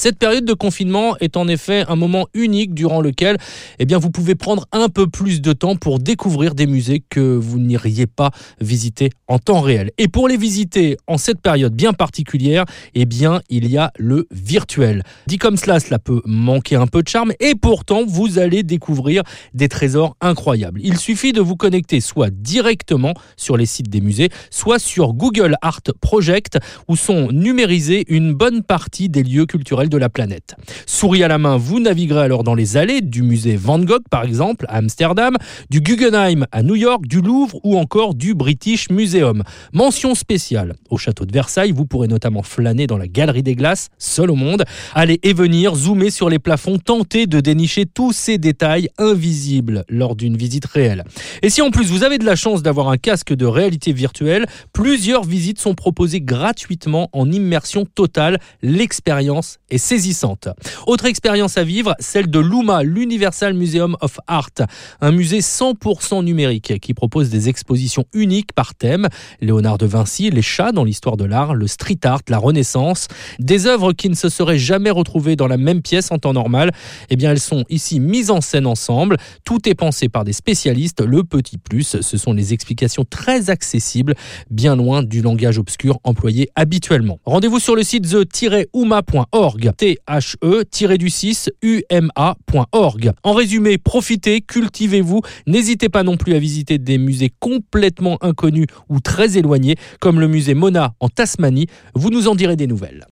Cette période de confinement est en effet un moment unique durant lequel eh bien, vous pouvez prendre un peu plus de temps pour découvrir des musées que vous n'iriez pas visiter en temps réel. Et pour les visiter en cette période bien particulière, eh bien, il y a le virtuel. Dit comme cela, cela peut manquer un peu de charme et pourtant vous allez découvrir des trésors incroyables. Il suffit de vous connecter soit directement sur les sites des musées, soit sur Google Art Project où sont numérisés une bonne partie des lieux culturels de la planète. Souris à la main, vous naviguerez alors dans les allées du musée Van Gogh par exemple à Amsterdam, du Guggenheim à New York, du Louvre ou encore du British Museum. Mention spéciale au château de Versailles, vous pourrez notamment flâner dans la galerie des glaces, seul au monde, aller et venir, zoomer sur les plafonds, tenter de dénicher tous ces détails invisibles lors d'une visite réelle. Et si en plus vous avez de la chance d'avoir un casque de réalité virtuelle, plusieurs visites sont proposées gratuitement en immersion totale. L'expérience est saisissante. Autre expérience à vivre, celle de l'UMA, l'Universal Museum of Art, un musée 100% numérique qui propose des expositions uniques par thème. Léonard de Vinci, les chats dans l'histoire de l'art, le street art, la Renaissance, des œuvres qui ne se seraient jamais retrouvées dans la même pièce en temps normal. Eh bien, elles sont ici mises en scène ensemble. Tout est pensé par des spécialistes. Le petit plus, ce sont les explications très accessibles, bien loin du langage obscur employé habituellement. Rendez-vous sur le site the-uma.org, T-H-E-du-6 uma.org. En résumé, profitez, cultivez-vous, n'hésitez pas non plus à visiter des musées complètement inconnus ou très éloignés, comme le musée Mona en Tasmanie. Vous nous en direz des nouvelles.